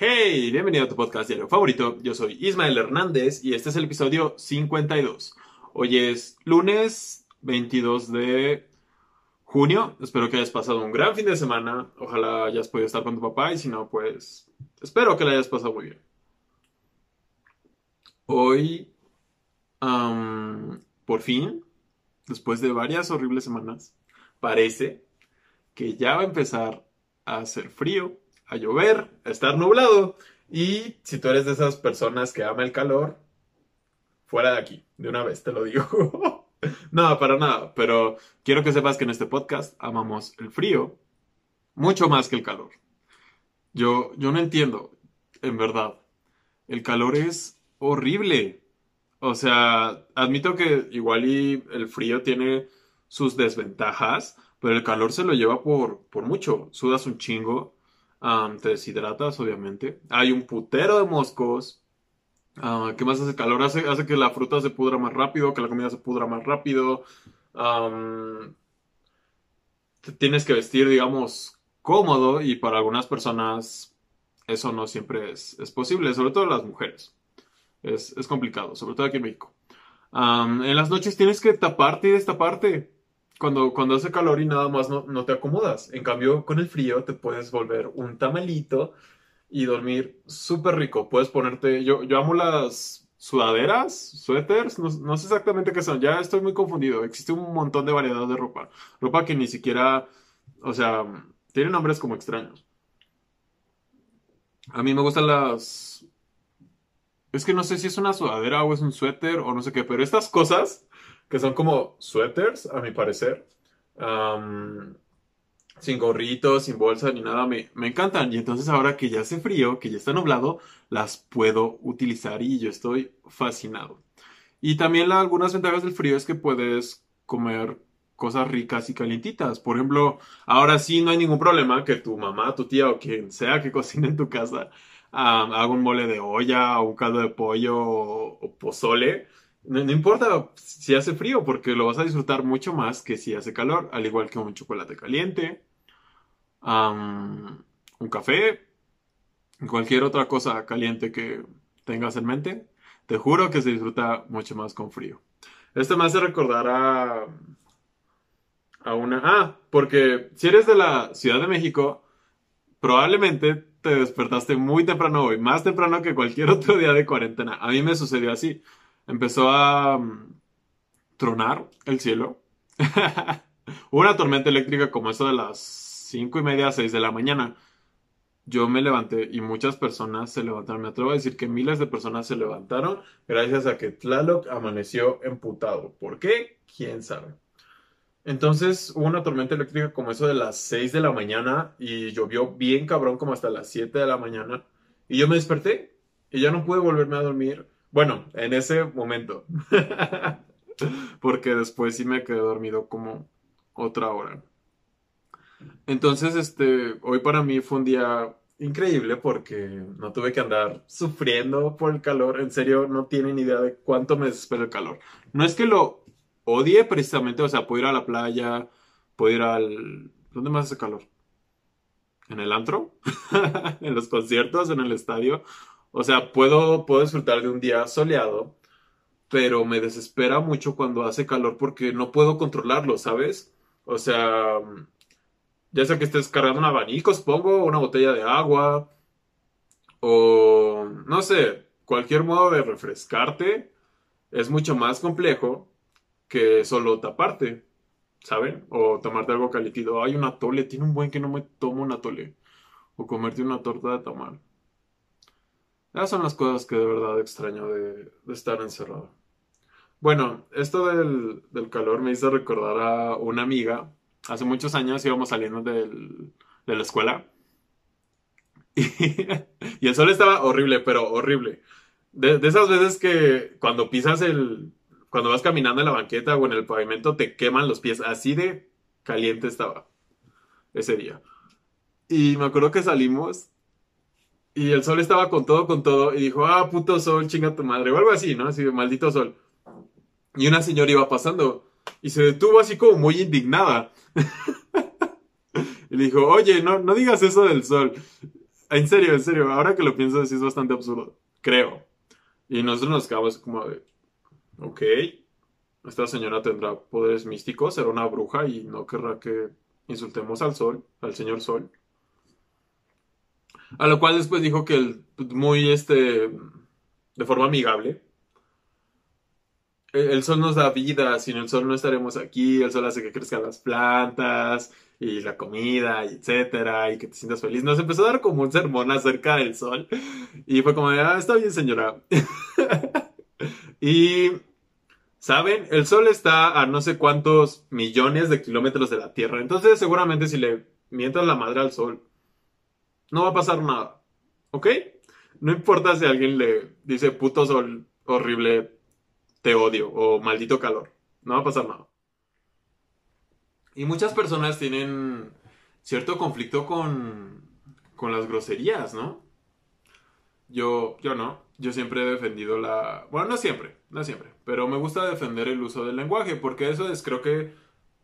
Hey, bienvenido a tu podcast diario favorito. Yo soy Ismael Hernández y este es el episodio 52. Hoy es lunes 22 de junio. Espero que hayas pasado un gran fin de semana. Ojalá hayas podido estar con tu papá y si no, pues espero que la hayas pasado muy bien. Hoy, por fin, después de varias horribles semanas, parece que ya va a empezar a hacer frío a llover, a estar nublado. Y si tú eres de esas personas que ama el calor, fuera de aquí, de una vez te lo digo. no, para nada, pero quiero que sepas que en este podcast amamos el frío mucho más que el calor. Yo, yo no entiendo, en verdad. El calor es horrible. O sea, admito que igual y el frío tiene sus desventajas, pero el calor se lo lleva por, por mucho. Sudas un chingo, te deshidratas, obviamente. Hay un putero de moscos. Uh, ¿Qué más hace calor? Hace, hace que la fruta se pudra más rápido, que la comida se pudra más rápido. tienes que vestir, digamos, cómodo y para algunas personas eso no siempre es, posible, sobre todo las mujeres. Es, complicado, sobre todo aquí en México. en las noches tienes que taparte y destaparte cuando, cuando hace calor y nada más no, te acomodas. En cambio, con el frío te puedes volver un tamalito y dormir súper rico. Puedes ponerte, yo, yo amo las sudaderas, suéteres, no, sé exactamente qué son, ya estoy muy confundido. Existe un montón de variedad de ropa. Ropa que ni siquiera, o sea, tiene nombres como extraños. A mí me gustan las... Es que no sé si es una sudadera o es un suéter o no sé qué, pero estas cosas que son como suéteres, a mi parecer. sin gorritos, sin bolsa ni nada, me, me, encantan. Y entonces ahora que ya hace frío, que ya está nublado, las puedo utilizar y yo estoy fascinado. Y también algunas ventajas del frío es que puedes comer cosas ricas y calientitas. Por ejemplo, ahora sí no hay ningún problema que tu mamá, tu tía o quien sea que cocine en tu casa haga un mole de olla o un caldo de pollo o pozole no, importa si hace frío, porque lo vas a disfrutar mucho más que si hace calor, al igual que un chocolate caliente, un café, cualquier otra cosa caliente que tengas en mente. Te juro que se disfruta mucho más con frío. Esto me hace recordar a, a una... Ah, porque si eres de la Ciudad de México, probablemente te despertaste muy temprano hoy, más temprano que cualquier otro día de cuarentena. A mí me sucedió así empezó a mm, tronar el cielo. Hubo una tormenta eléctrica como eso de las cinco y media, seis de la mañana. Yo me levanté y muchas personas se levantaron. Me atrevo a decir que miles de personas se levantaron gracias a que Tlaloc amaneció emputado. ¿Por qué? ¿Quién sabe? Entonces hubo una tormenta eléctrica como eso de las 6 de la mañana y llovió bien cabrón como hasta las 7 de la mañana. Y yo me desperté y ya no pude volverme a dormir bueno, en ese momento. Porque después sí me quedé dormido como otra hora. Entonces, este, hoy para mí fue un día increíble porque no tuve que andar sufriendo por el calor. En serio, no tienen idea de cuánto me desespera el calor. No es que lo odie precisamente, o sea, puedo ir a la playa, puedo ir al... ¿Dónde más hace calor? ¿En el antro? ¿En los conciertos? ¿En el estadio? O sea, puedo, puedo disfrutar de un día soleado, pero me desespera mucho cuando hace calor porque no puedo controlarlo, ¿sabes? O sea, ya sea que estés cargando un abanico, supongo, una botella de agua, o no sé, cualquier modo de refrescarte es mucho más complejo que solo taparte, ¿saben? O tomarte algo caliente. Hay una tole, tiene un buen que no me tomo una tole. O comerte una torta de tamal. Esas son las cosas que de verdad extraño de, estar encerrado. Bueno, esto del, calor me hizo recordar a una amiga. Hace muchos años íbamos saliendo de la escuela. Y, el sol estaba horrible, pero horrible. De, de, esas veces que cuando pisas el... Cuando vas caminando en la banqueta o en el pavimento te queman los pies. Así de caliente estaba ese día. Y me acuerdo que salimos y el sol estaba con todo, con todo, y dijo, ah, puto sol, chinga tu madre, o algo así, ¿no? Así, maldito sol. Y una señora iba pasando, y se detuvo así como muy indignada. y le dijo, oye, no, no digas eso del sol. En serio, en serio, ahora que lo pienso, sí es bastante absurdo. Creo. Y nosotros nos quedamos como de. Ok. Esta señora tendrá poderes místicos, será una bruja y no querrá que insultemos al sol, al señor sol. A lo cual después dijo que el, muy este, de forma amigable, el sol nos da vida, sin el sol no estaremos aquí, el sol hace que crezcan las plantas y la comida, etcétera, y que te sientas feliz. Nos empezó a dar como un sermón acerca del sol y fue como, ah, está bien señora. y, ¿saben? El sol está a no sé cuántos millones de kilómetros de la Tierra, entonces seguramente si le mientas la madre al sol, no va a pasar nada, ¿ok? No importa si alguien le dice puto sol horrible te odio o maldito calor. No va a pasar nada. Y muchas personas tienen cierto conflicto con, con las groserías, ¿no? Yo, yo no. Yo siempre he defendido la... Bueno, no siempre, no siempre. Pero me gusta defender el uso del lenguaje porque eso es, creo que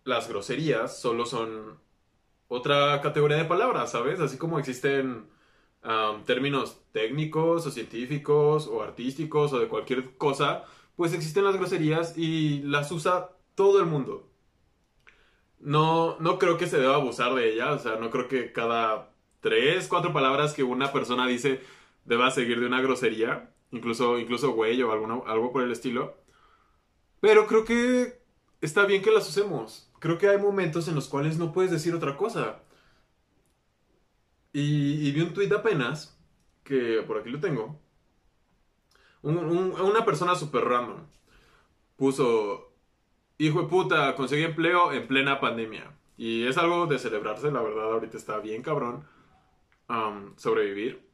las groserías solo son otra categoría de palabras, ¿sabes? Así como existen términos técnicos o científicos o artísticos o de cualquier cosa, pues existen las groserías y las usa todo el mundo. No, no creo que se deba abusar de ellas, o sea, no creo que cada tres, cuatro palabras que una persona dice deba seguir de una grosería, incluso, incluso güey o algo por el estilo. Pero creo que está bien que las usemos. Creo que hay momentos en los cuales no puedes decir otra cosa. Y, vi un tuit apenas, que por aquí lo tengo, una persona súper random puso, hijo de puta, conseguí empleo en plena pandemia. Y es algo de celebrarse, la verdad, ahorita está bien cabrón sobrevivir.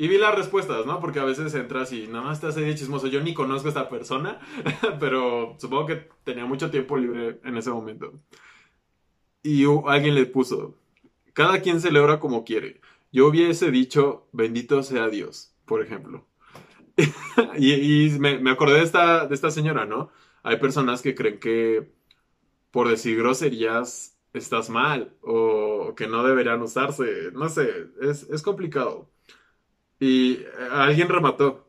Y vi las respuestas, ¿no? Porque a veces entras y nada más estás ahí chismoso. Yo ni conozco a esta persona, pero supongo que tenía mucho tiempo libre en ese momento. Y alguien le puso, cada quien celebra como quiere. Yo hubiese dicho, bendito sea Dios, por ejemplo. y, me, acordé de esta, de esta señora, ¿no? Hay personas que creen que por decir groserías estás mal o que no deberían usarse. No sé, es, complicado. Y eh, alguien remató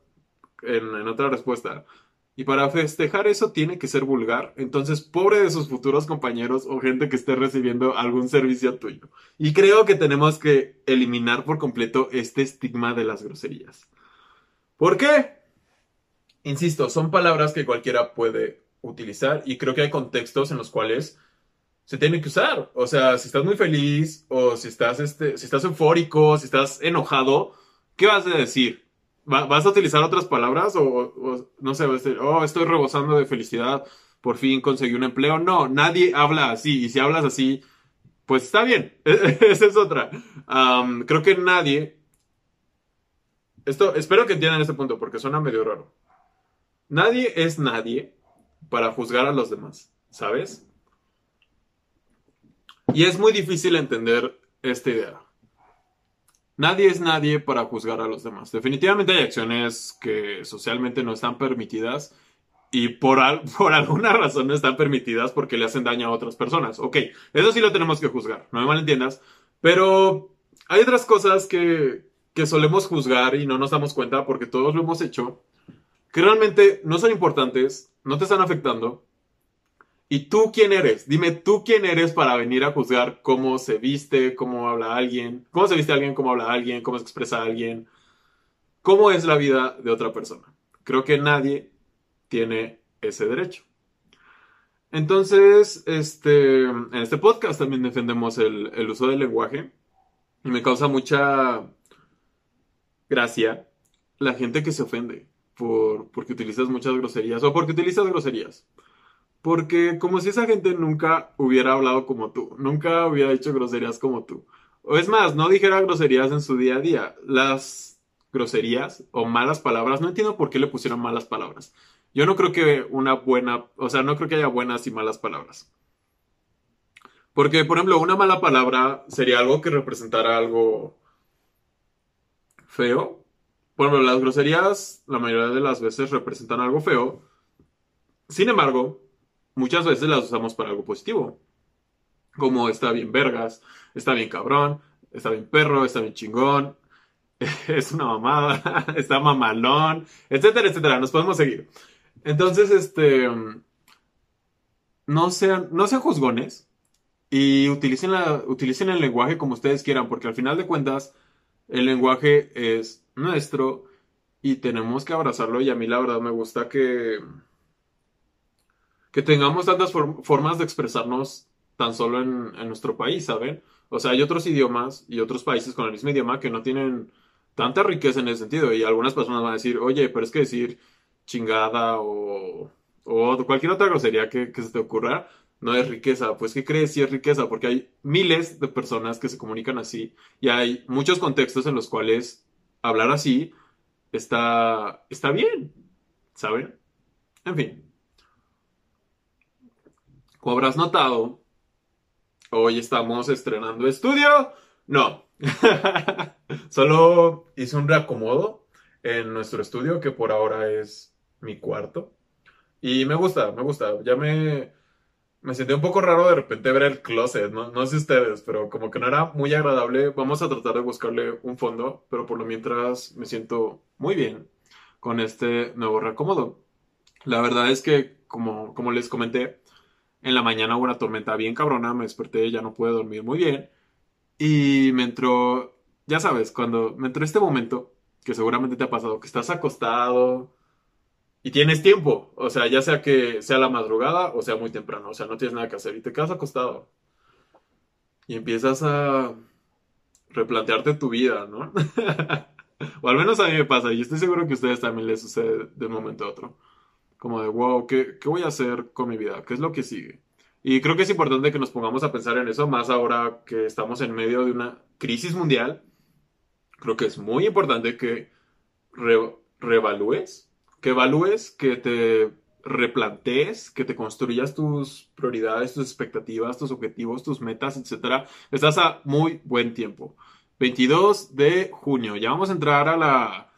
en, otra respuesta. Y para festejar eso tiene que ser vulgar. Entonces, pobre de sus futuros compañeros o gente que esté recibiendo algún servicio tuyo. Y creo que tenemos que eliminar por completo este estigma de las groserías. ¿Por qué? Insisto, son palabras que cualquiera puede utilizar y creo que hay contextos en los cuales se tienen que usar. O sea, si estás muy feliz o si estás, este, si estás eufórico, si estás enojado, ¿qué vas a decir? ¿Vas a utilizar otras palabras o, no sé, vas a decir, oh, estoy rebosando de felicidad, por fin conseguí un empleo? No, nadie habla así y si hablas así, pues está bien. Esa es otra. creo que nadie esto, espero que entiendan este punto porque suena medio raro. Nadie es nadie para juzgar a los demás, ¿sabes? Y es muy difícil entender esta idea. Nadie es nadie para juzgar a los demás. Definitivamente hay acciones que socialmente no están permitidas y por, por alguna razón no están permitidas porque le hacen daño a otras personas. Ok, eso sí lo tenemos que juzgar, no me malentiendas. Pero hay otras cosas que, que solemos juzgar y no nos damos cuenta porque todos lo hemos hecho, que realmente no son importantes, no te están afectando. ¿Y tú quién eres? Dime tú quién eres para venir a juzgar cómo se viste, cómo habla alguien, cómo se viste alguien, cómo habla alguien, cómo se expresa alguien, cómo es la vida de otra persona. Creo que nadie tiene ese derecho. Entonces, este, en este podcast también defendemos el, el uso del lenguaje y me causa mucha gracia la gente que se ofende por, porque utilizas muchas groserías o porque utilizas groserías. Porque como si esa gente nunca hubiera hablado como tú, nunca hubiera hecho groserías como tú. O es más, no dijera groserías en su día a día. Las groserías o malas palabras, no entiendo por qué le pusieron malas palabras. Yo no creo que una buena, o sea, no creo que haya buenas y malas palabras. Porque, por ejemplo, una mala palabra sería algo que representara algo feo. Bueno, las groserías la mayoría de las veces representan algo feo. Sin embargo, muchas veces las usamos para algo positivo. Como está bien vergas, está bien cabrón, está bien perro, está bien chingón. es una mamada, está mamalón, etcétera, etcétera. Nos podemos seguir. Entonces, este, no sean, no sean juzgones y utilicen, la, utilicen el lenguaje como ustedes quieran, porque al final de cuentas, el lenguaje es nuestro y tenemos que abrazarlo. Y a mí, la verdad, me gusta que, que tengamos tantas formas de expresarnos tan solo en, en nuestro país, ¿saben? O sea, hay otros idiomas y otros países con el mismo idioma que no tienen tanta riqueza en ese sentido. Y algunas personas van a decir, oye, pero es que decir chingada o, o cualquier otra grosería que, que se te ocurra no es riqueza. Pues, ¿qué crees si es riqueza? Porque hay miles de personas que se comunican así y hay muchos contextos en los cuales hablar así está, está bien, ¿saben? En fin. Como habrás notado, hoy estamos estrenando estudio. No. Solo hice un reacomodo en nuestro estudio, que por ahora es mi cuarto. Y me gusta, me gusta. Ya me, me sentí un poco raro de repente ver el closet, no, no sé ustedes, pero como que no era muy agradable. Vamos a tratar de buscarle un fondo, pero por lo mientras me siento muy bien con este nuevo reacomodo. La verdad es que, como, como les comenté, en la mañana hubo una tormenta bien cabrona, me desperté, ya no pude dormir muy bien. Y me entró, ya sabes, cuando me entró este momento, que seguramente te ha pasado, que estás acostado y tienes tiempo, o sea, ya sea que sea la madrugada o sea muy temprano, o sea, no tienes nada que hacer y te quedas acostado. Y empiezas a replantearte tu vida, ¿no? o al menos a mí me pasa, y estoy seguro que a ustedes también les sucede de un momento a otro. Como de, wow, ¿qué, ¿qué voy a hacer con mi vida? ¿Qué es lo que sigue? Y creo que es importante que nos pongamos a pensar en eso, más ahora que estamos en medio de una crisis mundial. Creo que es muy importante que reevalúes, que evalúes, que te replantees, que te construyas tus prioridades, tus expectativas, tus objetivos, tus metas, etc. Estás a muy buen tiempo. 22 de junio. Ya vamos a entrar a la...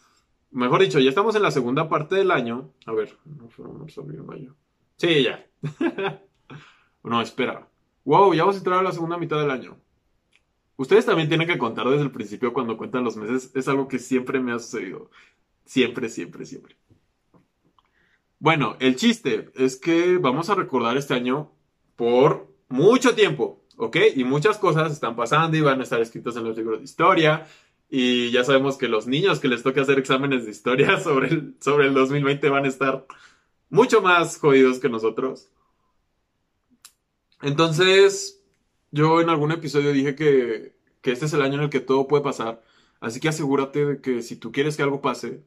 Mejor dicho, ya estamos en la segunda parte del año. A ver, no fue mayo. Sí, ya. No, espera. Wow, ya vamos a entrar a la segunda mitad del año. Ustedes también tienen que contar desde el principio cuando cuentan los meses. Es algo que siempre me ha sucedido. Siempre, siempre, siempre. Bueno, el chiste es que vamos a recordar este año por mucho tiempo, ¿ok? Y muchas cosas están pasando y van a estar escritas en los libros de historia. Y ya sabemos que los niños que les toca hacer exámenes de historia sobre el, sobre el 2020 van a estar mucho más jodidos que nosotros. Entonces, yo en algún episodio dije que, este es el año en el que todo puede pasar. Así que asegúrate de que si tú quieres que algo pase,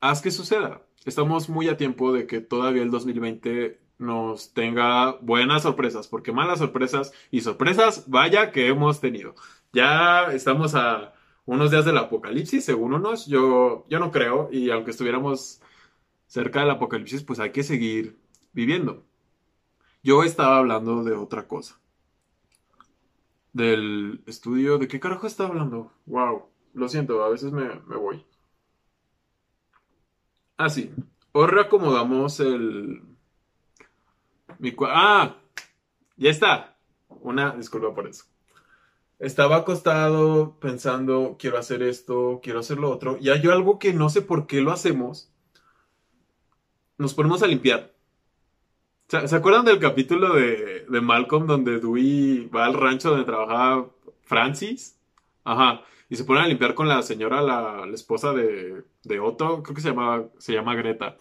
haz que suceda. Estamos muy a tiempo de que todavía el 2020 nos tenga buenas sorpresas, porque malas sorpresas y sorpresas, vaya que hemos tenido. Ya estamos a unos días del apocalipsis, según unos, yo, yo no creo, y aunque estuviéramos cerca del apocalipsis, pues hay que seguir viviendo. Yo estaba hablando de otra cosa. Del estudio. ¿De qué carajo estaba hablando? Wow. Lo siento, a veces me, voy. Ah, sí. Hoy reacomodamos el. Mi ¡Ah! Ya está. Una disculpa por eso. Estaba acostado pensando, quiero hacer esto, quiero hacer lo otro. Y hay algo que no sé por qué lo hacemos. Nos ponemos a limpiar. ¿Se acuerdan del capítulo de, Malcolm donde Dewey va al rancho donde trabajaba Francis? Ajá. Y se pone a limpiar con la señora, la, esposa de, Otto, creo que se llama, se llama Greta.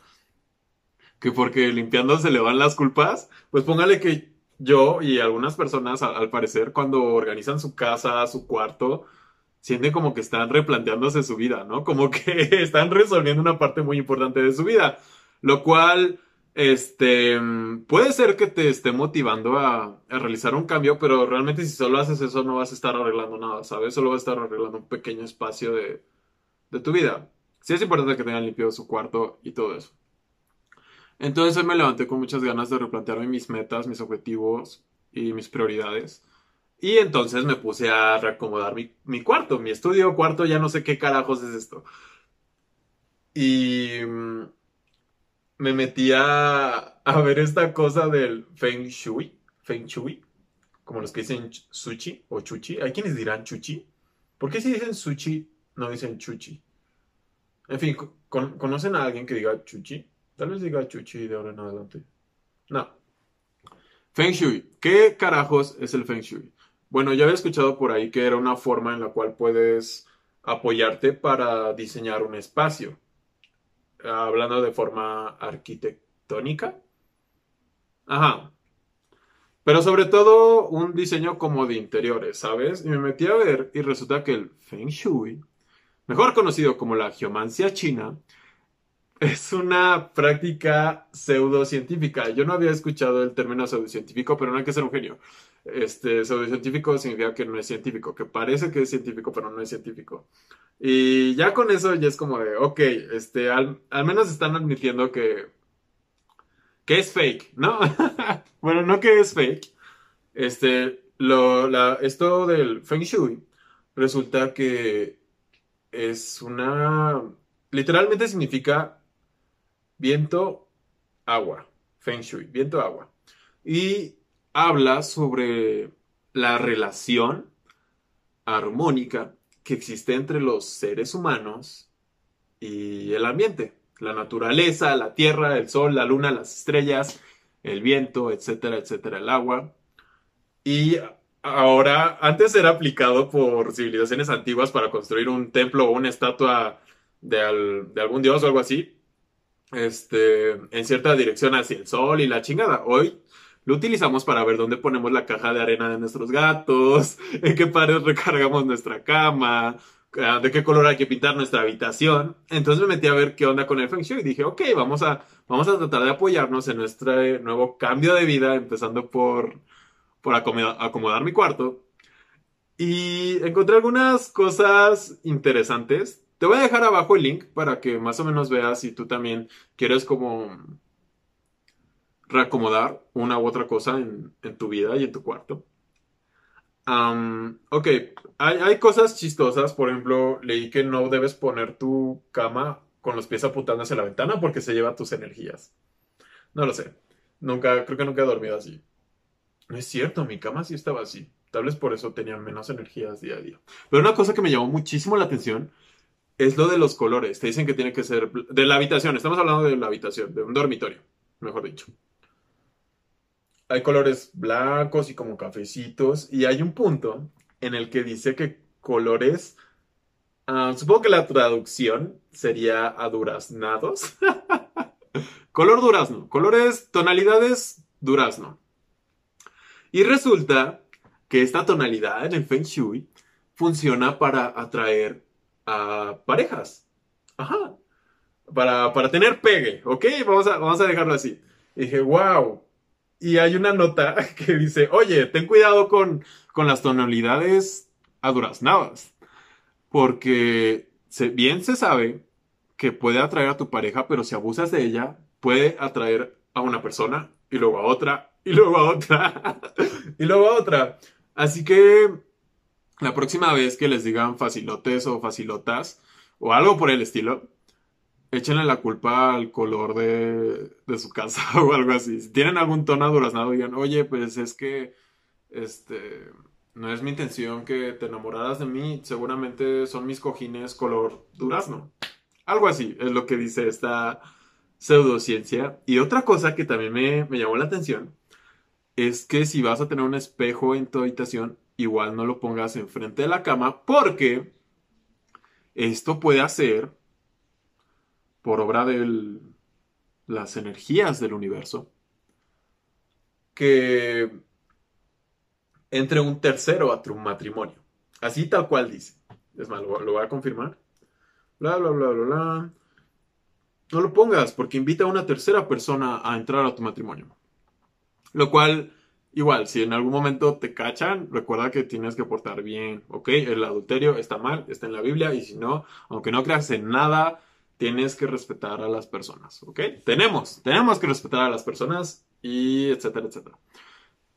Que porque limpiando se le van las culpas. Pues póngale que yo y algunas personas, al, parecer, cuando organizan su casa, su cuarto, sienten como que están replanteándose su vida, ¿no? Como que están resolviendo una parte muy importante de su vida. Lo cual este, puede ser que te esté motivando a, realizar un cambio, pero realmente si solo haces eso no vas a estar arreglando nada, ¿sabes? Solo vas a estar arreglando un pequeño espacio de, tu vida. Sí es importante que tengan limpio su cuarto y todo eso. Entonces me levanté con muchas ganas de replantearme mis metas, mis objetivos y mis prioridades. Y entonces me puse a reacomodar mi, cuarto, mi estudio, cuarto, ya no sé qué carajos es esto. Y me metí a, ver esta cosa del Feng Shui. Feng Shui. Como los que dicen sushi o chuchi. Hay quienes dirán chuchi. ¿Por qué si dicen sushi no dicen chuchi. En fin, ¿conocen a alguien que diga chuchi? Tal vez diga chuchi de ahora en adelante. No. Feng Shui. ¿Qué carajos es el Feng Shui? Bueno, ya había escuchado por ahí que era una forma en la cual puedes apoyarte para diseñar un espacio. Hablando de forma arquitectónica. Ajá. Pero sobre todo un diseño como de interiores, ¿sabes? Y me metí a ver y resulta que el Feng Shui, mejor conocido como la geomancia china, es una práctica pseudocientífica. Yo no había escuchado el término pseudocientífico, pero no hay que ser un genio. Este, pseudocientífico significa que no es científico, que parece que es científico, pero no es científico. Y ya con eso ya es como de, ok, este, al, al menos están admitiendo que, que es fake, ¿no? bueno, no que es fake. Este, lo, la, esto del Feng Shui resulta que es una, literalmente significa viento, agua. Feng Shui, viento, agua. Y habla sobre la relación armónica que existe entre los seres humanos y el ambiente. La naturaleza, la tierra, el sol, la luna, las estrellas, el viento, etcétera, etcétera, el agua. Y ahora, antes era aplicado por civilizaciones antiguas para construir un templo o una estatua de, algún dios o algo así este, en cierta dirección hacia el sol y la chingada. Hoy lo utilizamos para ver dónde ponemos la caja de arena de nuestros gatos, en qué pared recargamos nuestra cama, ah, de qué color hay que pintar nuestra habitación. Entonces me metí a ver qué onda con el Feng Shui y dije, ok, vamos a, vamos a tratar de apoyarnos en nuestro nuevo cambio de vida, empezando por, por acomodar, acomodar mi cuarto. Y encontré algunas cosas interesantes te voy a dejar abajo el link para que más o menos veas si tú también quieres como reacomodar una u otra cosa en, tu vida y en tu cuarto. ok, hay, hay, cosas chistosas. Por ejemplo, leí que no debes poner tu cama con los pies apuntando hacia la ventana porque se lleva tus energías. No lo sé. Nunca, creo que nunca he dormido así. No es cierto, mi cama sí estaba así. Tal vez por eso tenía menos energías día a día. Pero una cosa que me llamó muchísimo la atención es lo de los colores. Te dicen que tiene que ser de la habitación. Estamos hablando de la habitación, de un dormitorio, mejor dicho. Hay colores blancos y como cafecitos. Y hay un punto en el que dice que colores. Ah, supongo que la traducción sería aduraznados. Color durazno. Colores, tonalidades durazno. Y resulta que esta tonalidad en el Feng Shui funciona para atraer a parejas. Ajá. Para, para tener pegue, ¿ok? Vamos a, vamos a dejarlo así. Y dije, wow. Y hay una nota que dice, oye, ten cuidado con, con las tonalidades aduraznadas. Porque bien se sabe que puede atraer a tu pareja, pero si abusas de ella, puede atraer a una persona y luego a otra y luego a otra y luego a otra. Así que la próxima vez que les digan facilotes o facilotas o algo por el estilo, échenle la culpa al color de, su casa o algo así. Si tienen algún tono duraznado, digan, oye, pues es que este no es mi intención que te enamoraras de mí, seguramente son mis cojines color durazno. Algo así es lo que dice esta pseudociencia. Y otra cosa que también me, me llamó la atención es que si vas a tener un espejo en tu habitación, igual no lo pongas enfrente de la cama porque esto puede hacer, por obra de las energías del universo, que entre un tercero a tu matrimonio. Así tal cual dice. Es más, lo, lo voy a confirmar. Bla, bla, bla, bla, bla. No lo pongas porque invita a una tercera persona a entrar a tu matrimonio. Lo cual Igual, si en algún momento te cachan, recuerda que tienes que portar bien, ¿ok? El adulterio está mal, está en la Biblia, y si no, aunque no creas en nada, tienes que respetar a las personas, ¿ok? Tenemos, tenemos que respetar a las personas, y etcétera, etcétera.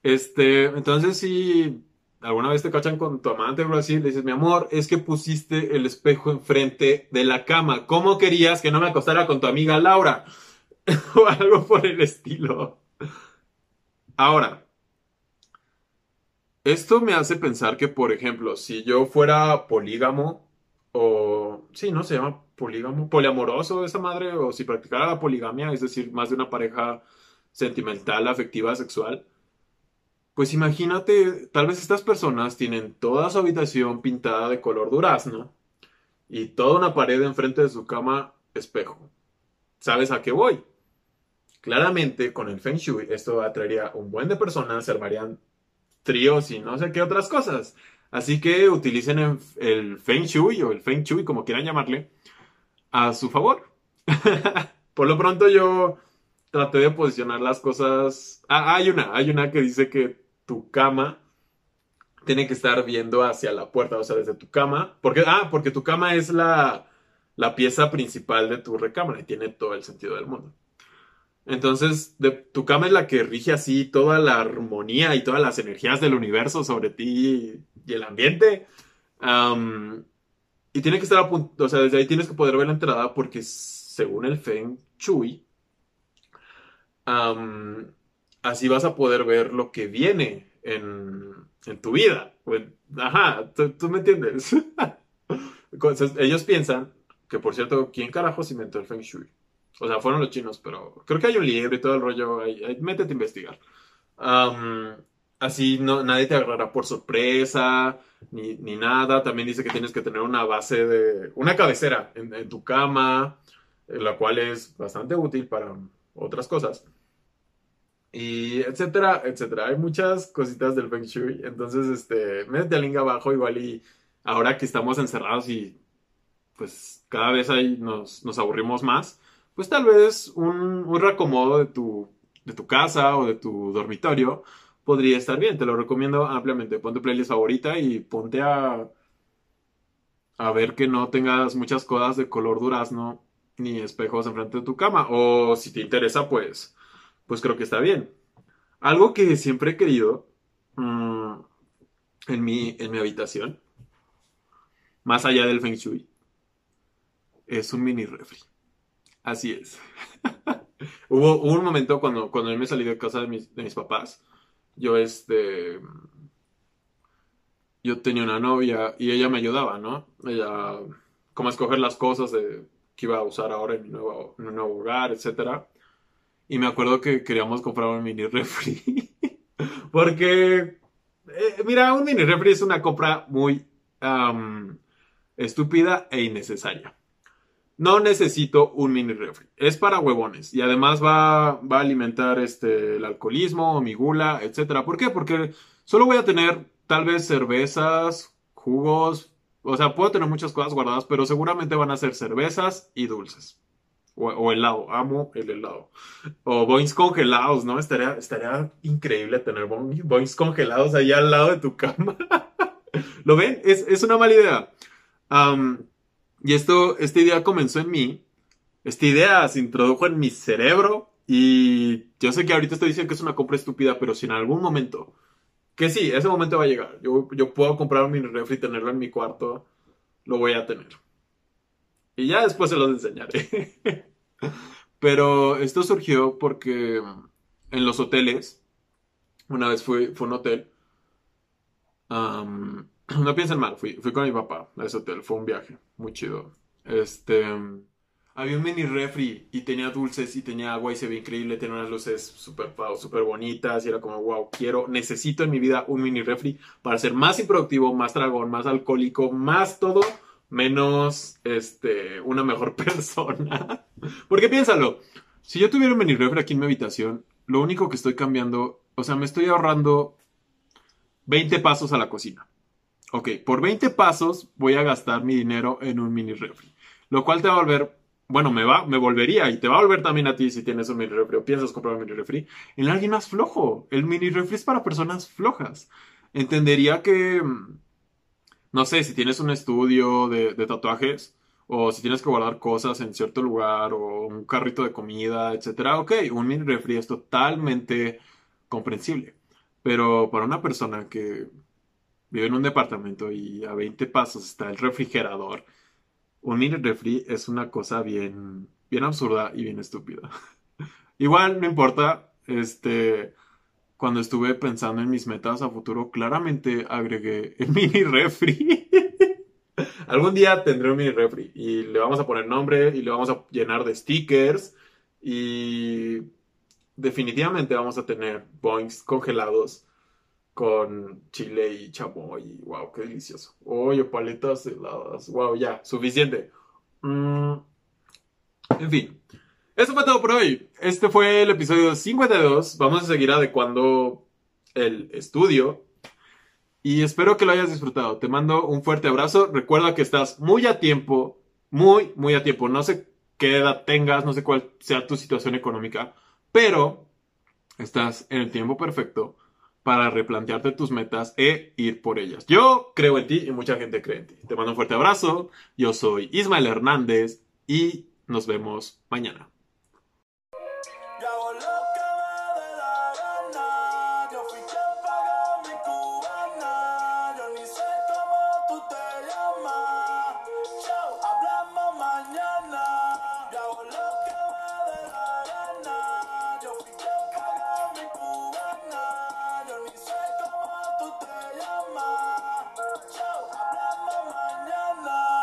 Este, entonces si alguna vez te cachan con tu amante o así, le dices, mi amor, es que pusiste el espejo enfrente de la cama. ¿Cómo querías que no me acostara con tu amiga Laura? o algo por el estilo. Ahora, esto me hace pensar que, por ejemplo, si yo fuera polígamo o sí, ¿no? Se llama polígamo, poliamoroso esa madre, o si practicara la poligamia, es decir, más de una pareja sentimental, afectiva, sexual. Pues imagínate, tal vez estas personas tienen toda su habitación pintada de color durazno y toda una pared enfrente de su cama espejo. ¿Sabes a qué voy? Claramente, con el Feng Shui, esto atraería un buen de personas, se armarían tríos y no sé qué otras cosas. Así que utilicen el Feng Shui o el Feng Shui, como quieran llamarle, a su favor. Por lo pronto yo traté de posicionar las cosas. Ah, hay una, hay una que dice que tu cama tiene que estar viendo hacia la puerta, o sea, desde tu cama. Porque, ah, porque tu cama es la, la pieza principal de tu recámara y tiene todo el sentido del mundo. Entonces, tu cama es la que rige así toda la armonía y todas las energías del universo sobre ti y el ambiente. y tiene que estar a punto, o sea, desde ahí tienes que poder ver la entrada porque según el Feng Shui, así vas a poder ver lo que viene en, en tu vida. Ajá, ¿tú, me entiendes. ellos piensan que, por cierto, ¿quién carajos inventó el Feng Shui? O sea, fueron los chinos, pero creo que hay un libro y todo el rollo. Ahí, métete a investigar. así no, nadie te agarrará por sorpresa, ni, ni, nada. También dice que tienes que tener una base de. una cabecera en, tu cama, la cual es bastante útil para otras cosas. Y etcétera, etcétera. Hay muchas cositas del Feng Shui. Entonces, este, métete al abajo, igual y ahora que estamos encerrados y pues cada vez ahí nos, nos aburrimos más pues tal vez un, un de tu, de tu casa o de tu dormitorio podría estar bien. Te lo recomiendo ampliamente. Pon tu playlist favorita y ponte a, a ver que no tengas muchas cosas de color durazno ni espejos enfrente de tu cama. O si te interesa, pues, pues creo que está bien. Algo que siempre he querido mm, en, mi, en mi habitación, más allá del feng shui, es un mini refri. Así es. hubo, un momento cuando, cuando él me salí de casa de mis, papás, yo este... Yo tenía una novia y ella me ayudaba, ¿no? Ella, como escoger las cosas de, que iba a usar ahora en mi nuevo, en hogar, etc. Y me acuerdo que queríamos comprar un mini refri. Porque, eh, mira, un mini refri es una compra muy estúpida e innecesaria. No necesito un mini refri. Es para huevones. Y además va, va a alimentar este, el alcoholismo, mi gula, etc. ¿Por qué? Porque solo voy a tener tal vez cervezas, jugos. O sea, puedo tener muchas cosas guardadas, pero seguramente van a ser cervezas y dulces. O, helado. Amo el helado. O boings congelados, ¿no? Estaría, estaría increíble tener boings congelados ahí al lado de tu cama. ¿Lo ven? Es, es una mala idea. Y esto, esta idea comenzó en mí. Esta idea se introdujo en mi cerebro. Y yo sé que ahorita estoy diciendo que es una compra estúpida, pero si en algún momento, que sí, ese momento va a llegar. Yo, yo puedo comprar mini refri y tenerlo en mi cuarto, lo voy a tener. Y ya después se los enseñaré. pero esto surgió porque en los hoteles, una vez fui, fue un hotel, no piensen mal, fui, fui con mi papá a ese hotel, fue un viaje muy chido. Este, había un mini refri y tenía dulces y tenía agua y se ve increíble, tenía unas luces súper super bonitas y era como, wow, quiero, necesito en mi vida un mini refri para ser más improductivo, más dragón, más alcohólico, más todo, menos, este, una mejor persona. Porque piénsalo, si yo tuviera un mini refri aquí en mi habitación, lo único que estoy cambiando, o sea, me estoy ahorrando 20 pasos a la cocina. Ok, por 20 pasos voy a gastar mi dinero en un mini refri. Lo cual te va a volver, bueno, me va, me volvería y te va a volver también a ti si tienes un mini refri o piensas comprar un mini refri, en alguien más flojo. El mini refri es para personas flojas. Entendería que, no sé, si tienes un estudio de, de tatuajes, o si tienes que guardar cosas en cierto lugar o un carrito de comida, etcétera, ok, un mini refri es totalmente comprensible. Pero para una persona que vive en un departamento y a 20 pasos está el refrigerador. Un mini refri es una cosa bien, bien absurda y bien estúpida. Igual, no importa, este, cuando estuve pensando en mis metas a futuro, claramente agregué el mini refri. Algún día tendré un mini refri y le vamos a poner nombre y le vamos a llenar de stickers y definitivamente vamos a tener boings congelados con chile y chamoy. Wow, qué delicioso. Oye, paletas heladas. Wow, ya, suficiente. Mm, en fin. Eso fue todo por hoy. Este fue el episodio 52. Vamos a seguir adecuando el estudio. Y espero que lo hayas disfrutado. Te mando un fuerte abrazo. Recuerda que estás muy a tiempo. Muy, muy a tiempo. No sé qué edad tengas, no sé cuál sea tu situación económica. Pero estás en el tiempo perfecto para replantearte tus metas e ir por ellas. Yo creo en ti y mucha gente cree en ti. Te mando un fuerte abrazo. Yo soy Ismael Hernández y nos vemos mañana.